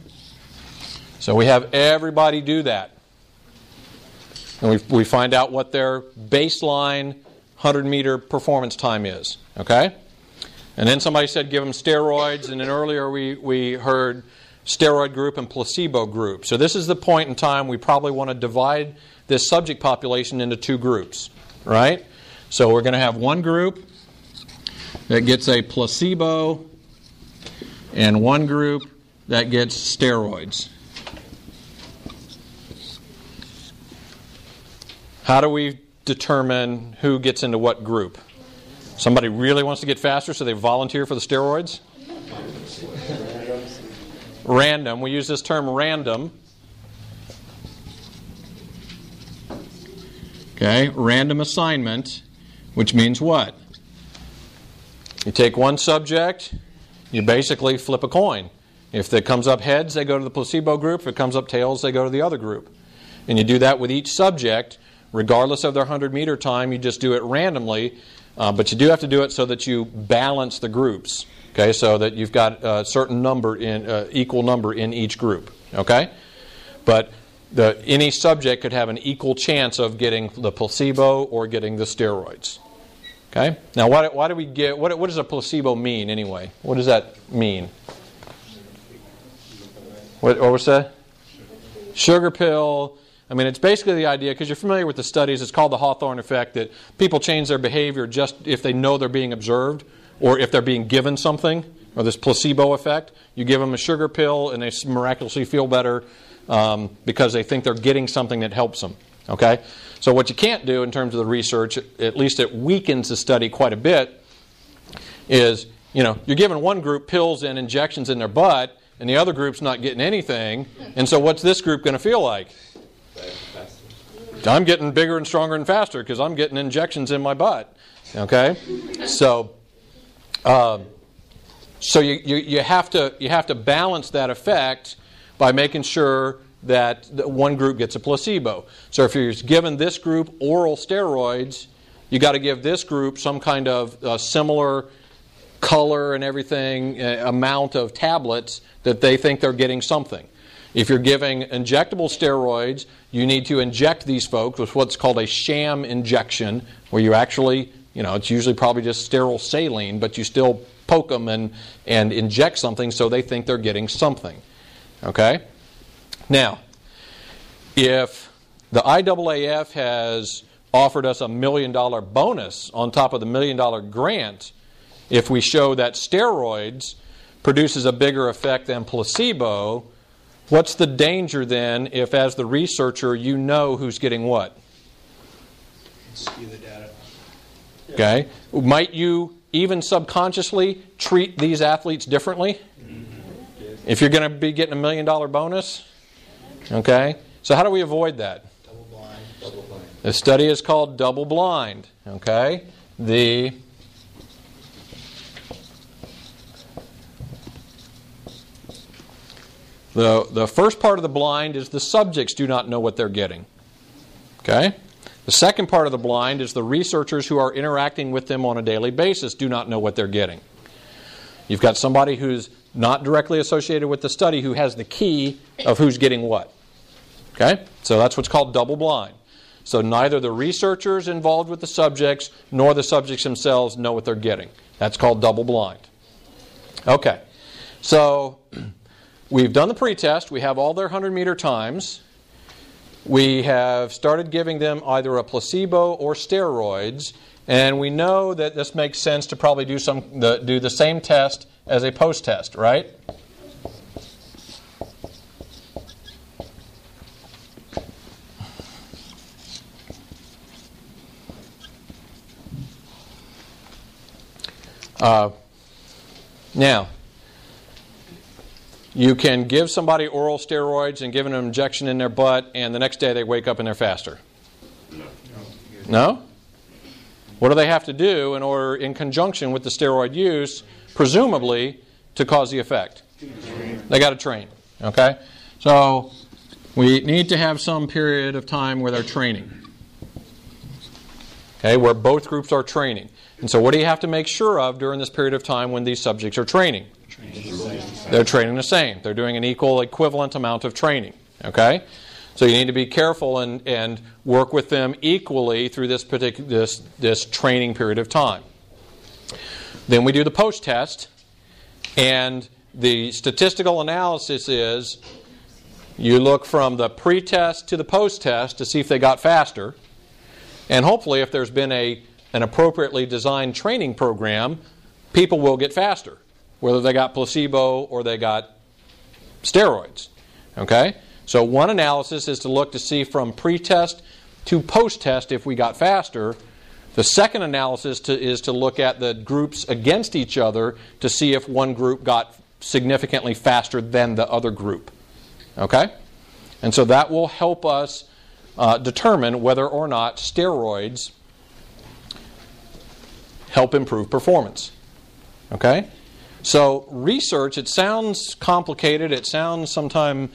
So we have everybody do that. And we, we find out what their baseline 100 meter performance time is. Okay? And then somebody said give them steroids, and then earlier we, we heard steroid group and placebo group. So this is the point in time we probably want to divide this subject population into two groups, right? So we're going to have one group that gets a placebo and one group that gets steroids. How do we determine who gets into what group? Somebody really wants to get faster, so they volunteer for the steroids? Random. We use this term random. Okay, random assignment, which means what? You take one subject, you basically flip a coin. If it comes up heads, they go to the placebo group. If it comes up tails, they go to the other group. And you do that with each subject, regardless of their 100 meter time. You just do it randomly, uh, but you do have to do it so that you balance the groups. Okay, so that you've got a certain number in uh, equal number in each group. Okay, but the, any subject could have an equal chance of getting the placebo or getting the steroids. Okay, now why, why do we get what, what does a placebo mean anyway? What does that mean? What, what was that? Sugar pill. I mean, it's basically the idea, because you're familiar with the studies, it's called the Hawthorne effect, that people change their behavior just if they know they're being observed or if they're being given something, or this placebo effect. You give them a sugar pill and they miraculously feel better um, because they think they're getting something that helps them. Okay? So, what you can't do in terms of the research, at least it weakens the study quite a bit, is you know, you're giving one group pills and injections in their butt, and the other group's not getting anything. And so, what's this group going to feel like? I'm getting bigger and stronger and faster because I'm getting injections in my butt. Okay? So, um, so you, you, you, have to, you have to balance that effect by making sure that one group gets a placebo. So if you're given this group oral steroids, you got to give this group some kind of uh, similar color and everything uh, amount of tablets that they think they're getting something. If you're giving injectable steroids, you need to inject these folks with what's called a sham injection, where you actually, you know, it's usually probably just sterile saline, but you still poke them and, and inject something so they think they're getting something. Okay? Now, if the IAAF has offered us a million dollar bonus on top of the million dollar grant, if we show that steroids produces a bigger effect than placebo, What's the danger then if, as the researcher, you know who's getting what? Skew the data. Okay. Might you even subconsciously treat these athletes differently? Mm-hmm. If you're going to be getting a million dollar bonus? Okay. So, how do we avoid that? Double blind. Double blind. The study is called double blind. Okay. The The, the first part of the blind is the subjects do not know what they're getting. Okay? The second part of the blind is the researchers who are interacting with them on a daily basis do not know what they're getting. You've got somebody who's not directly associated with the study who has the key of who's getting what. Okay? So that's what's called double blind. So neither the researchers involved with the subjects nor the subjects themselves know what they're getting. That's called double blind. Okay. So We've done the pretest. We have all their 100 meter times. We have started giving them either a placebo or steroids. And we know that this makes sense to probably do, some, the, do the same test as a post test, right? Uh, now, you can give somebody oral steroids and give them an injection in their butt, and the next day they wake up and they're faster. No? What do they have to do in order, in conjunction with the steroid use, presumably to cause the effect? They got to train. Okay? So we need to have some period of time where they're training. Okay, where both groups are training. And so what do you have to make sure of during this period of time when these subjects are training? They're training the same. They're doing an equal, equivalent amount of training. Okay? So you need to be careful and, and work with them equally through this, particular, this, this training period of time. Then we do the post test, and the statistical analysis is you look from the pre test to the post test to see if they got faster. And hopefully, if there's been a, an appropriately designed training program, people will get faster, whether they got placebo or they got steroids. Okay? So, one analysis is to look to see from pre test to post test if we got faster. The second analysis to, is to look at the groups against each other to see if one group got significantly faster than the other group. Okay? And so that will help us uh, determine whether or not steroids help improve performance. Okay? So, research, it sounds complicated, it sounds sometime,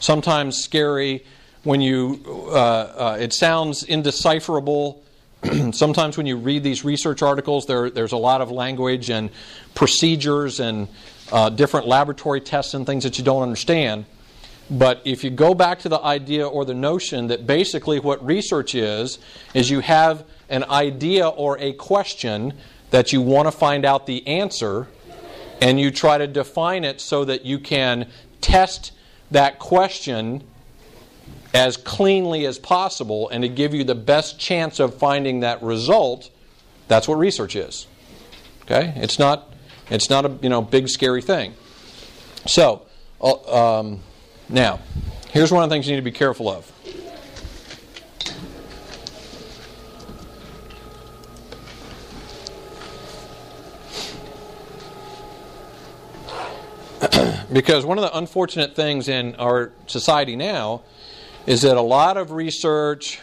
sometimes scary when you, uh, uh, it sounds indecipherable. sometimes when you read these research articles, there, there's a lot of language and procedures and uh, different laboratory tests and things that you don't understand. But if you go back to the idea or the notion that basically what research is, is you have an idea or a question that you want to find out the answer, and you try to define it so that you can test that question as cleanly as possible and to give you the best chance of finding that result, that's what research is. Okay? It's not it's not a you know big scary thing. So, uh, um, now, here's one of the things you need to be careful of. Because one of the unfortunate things in our society now is that a lot of research,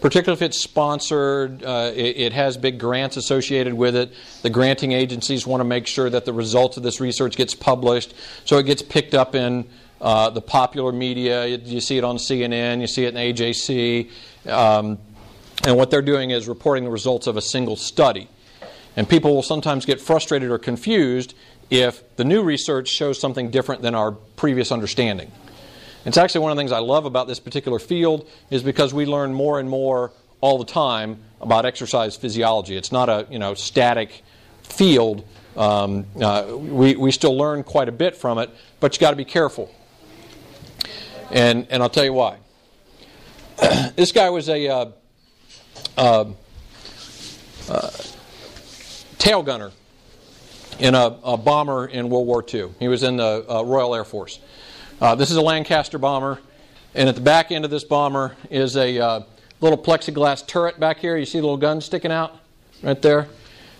particularly if it's sponsored, uh, it, it, has big grants associated with it. The granting agencies want to make sure that the results of this research gets published, so it gets picked up in uh, the popular media. You see it on CNN, you see it in AJC. Um, and what they're doing is reporting the results of a single study. And people will sometimes get frustrated or confused if the new research shows something different than our previous understanding. It's actually one of the things I love about this particular field is because we learn more and more all the time about exercise physiology. It's not a you know static field. Um, uh, we, we still learn quite a bit from it, but you got to be careful. And, and I'll tell you why. this guy was a uh, uh, uh, tail gunner in a, a, bomber in World War II. He was in the uh, Royal Air Force. Uh, this is a Lancaster bomber, and at the back end of this bomber is a uh, little plexiglass turret back here. You see the little gun sticking out right there?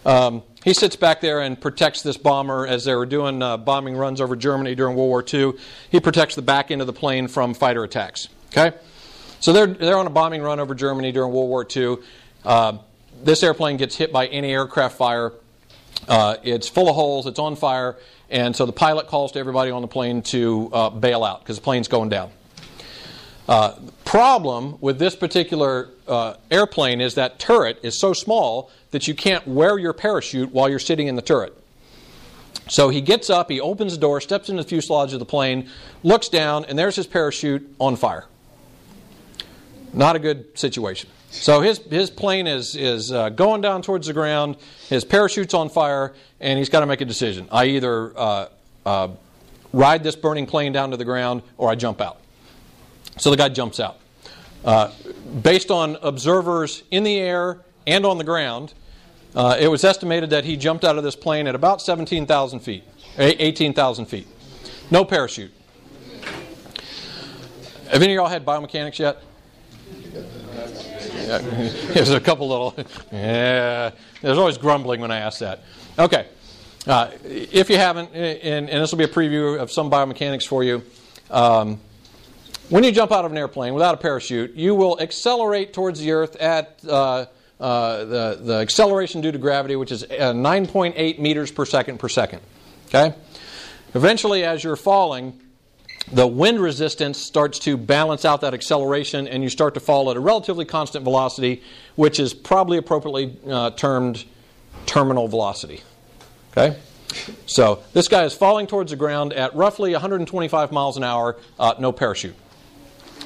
Um, he sits back there and protects this bomber as they were doing uh, bombing runs over Germany during World War II. He protects the back end of the plane from fighter attacks. Okay? So they're, they're on a bombing run over Germany during World War II. Uh, this airplane gets hit by anti aircraft fire. Uh, it's full of holes, it's on fire, and so the pilot calls to everybody on the plane to uh, bail out because the plane's going down. Uh, problem with this particular uh, airplane is that turret is so small that you can't wear your parachute while you're sitting in the turret. So he gets up, he opens the door, steps into the fuselage of the plane, looks down, and there's his parachute on fire. Not a good situation. So his, his plane is, is uh, going down towards the ground, his parachute's on fire, and he's got to make a decision. I either uh, uh, ride this burning plane down to the ground or I jump out. So the guy jumps out. Uh, based on observers in the air and on the ground, uh, it was estimated that he jumped out of this plane at about 17,000 feet, 18,000 feet. No parachute. Have any of y'all had biomechanics yet? Yeah, there's a couple little, yeah, there's always grumbling when I ask that. Okay, Uh, if you haven't, and, and this will be a preview of some biomechanics for you, um, when you jump out of an airplane without a parachute, you will accelerate towards the earth at uh, uh, the, the acceleration due to gravity, which is uh, 9.8 meters per second per second. Okay? Eventually, as you're falling, the wind resistance starts to balance out that acceleration, and you start to fall at a relatively constant velocity, which is probably appropriately uh, termed terminal velocity. Okay? So this guy is falling towards the ground at roughly 125 miles an hour, uh, no parachute,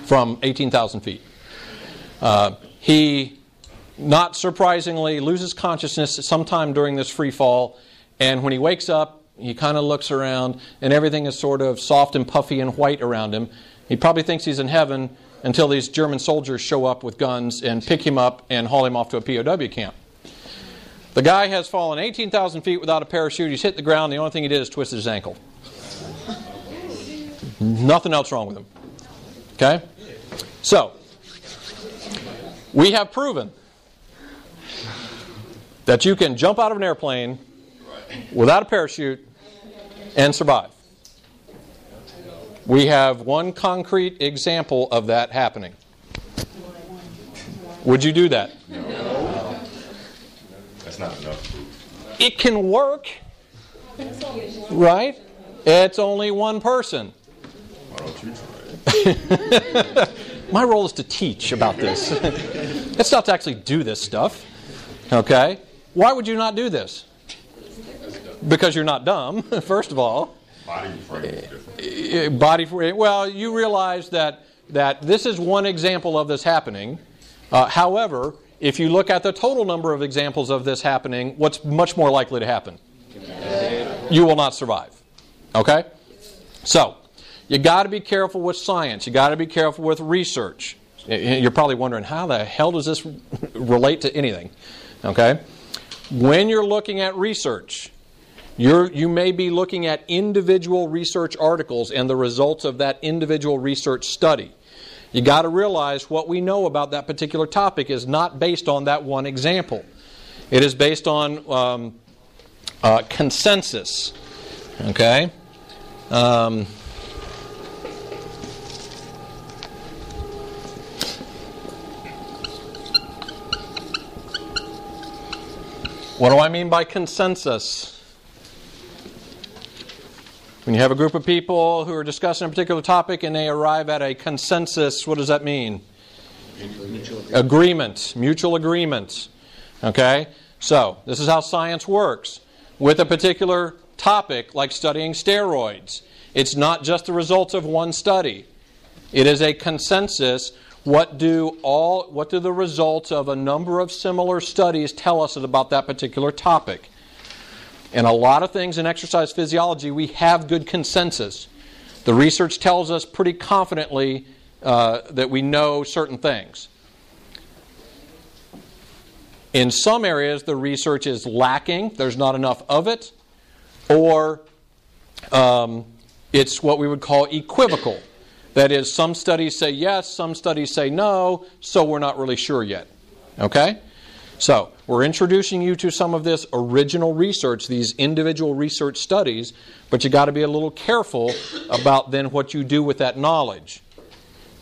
from 18,000 feet. Uh, he, not surprisingly, loses consciousness sometime during this free fall, and when he wakes up, he kind of looks around, and everything is sort of soft and puffy and white around him. He probably thinks he's in heaven until these German soldiers show up with guns and pick him up and haul him off to a POW camp. The guy has fallen 18,000 feet without a parachute. He's hit the ground. The only thing he did is twisted his ankle. Nothing else wrong with him. Okay? So, we have proven that you can jump out of an airplane without a parachute and survive. We have one concrete example of that happening. Would you do that? No. That's not enough. It can work, right? It's only one person. Why don't you try it? My role is to teach about this. it's not to actually do this stuff. Okay? Why would you not do this? Because you're not dumb, first of all. Body frame is different. Eh, Body frame. Well, you realize that that this is one example of this happening. Uh, however, if you look at the total number of examples of this happening, what's much more likely to happen? You will not survive. Okay? So, you got to be careful with science. You got to be careful with research. You're probably wondering how the hell does this relate to anything? Okay? When you're looking at research, you're, you may be looking at individual research articles and the results of that individual research study. You got to realize what we know about that particular topic is not based on that one example. It is based on um, uh, consensus. Okay? Um, what do I mean by consensus? When you have a group of people who are discussing a particular topic and they arrive at a consensus, what does that mean? Agreement, mutual agreement. Okay? So, this is how science works. With a particular topic, like studying steroids, it's not just the results of one study. It is a consensus. What do all what do the results of a number of similar studies tell us about that particular topic? In a lot of things in exercise physiology, we have good consensus. The research tells us pretty confidently uh, that we know certain things. In some areas, the research is lacking, there's not enough of it, or um, it's what we would call equivocal. That is, some studies say yes, some studies say no, so we're not really sure yet. Okay? So, we're introducing you to some of this original research, these individual research studies, but you got to be a little careful about then what you do with that knowledge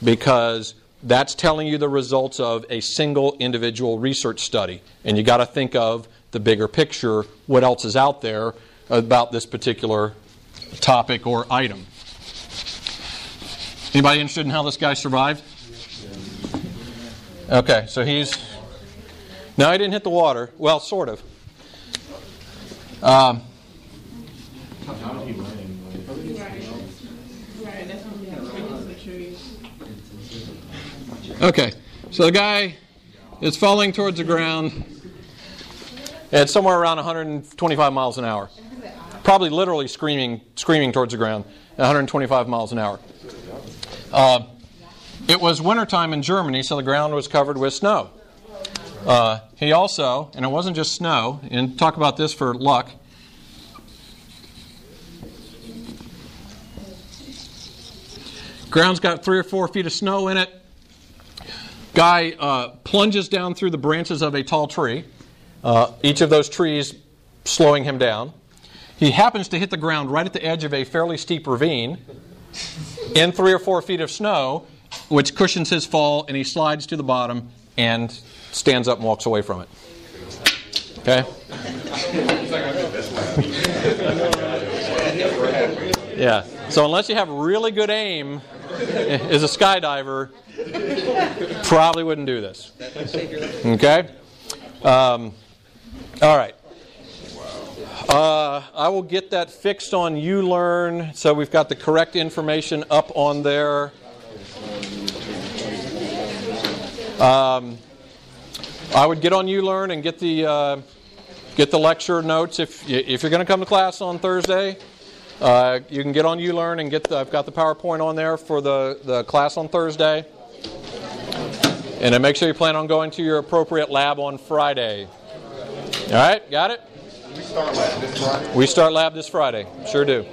because that's telling you the results of a single individual research study. And you got to think of the bigger picture, what else is out there about this particular topic or item. Anybody interested in how this guy survived? Okay, so he's no, I didn't hit the water. Well, sort of. Um, okay, so the guy is falling towards the ground at somewhere around 125 miles an hour. Probably literally screaming, screaming towards the ground at 125 miles an hour. Uh, it was wintertime in Germany, so the ground was covered with snow. Uh, he also, and it wasn't just snow, and talk about this for luck. Ground's got three or four feet of snow in it. Guy uh, plunges down through the branches of a tall tree, uh, each of those trees slowing him down. he happens to hit the ground right at the edge of a fairly steep ravine in three or four feet of snow, which cushions his fall, and he slides to the bottom and stands up and walks away from it. Okay? yeah. So unless you have really good aim as a skydiver, probably wouldn't do this. Okay? Um, all right. Uh, I will get that fixed on ULearn so we've got the correct information up on there. Um, I would get on ULearn and get the uh, get the lecture notes if if you're going to come to class on Thursday. Uh, you can get on ULearn and get the, I've got the PowerPoint on there for the, the class on Thursday. And then make sure you plan on going to your appropriate lab on Friday. All right, got it? We start lab this Friday. We start lab this Friday. Sure do.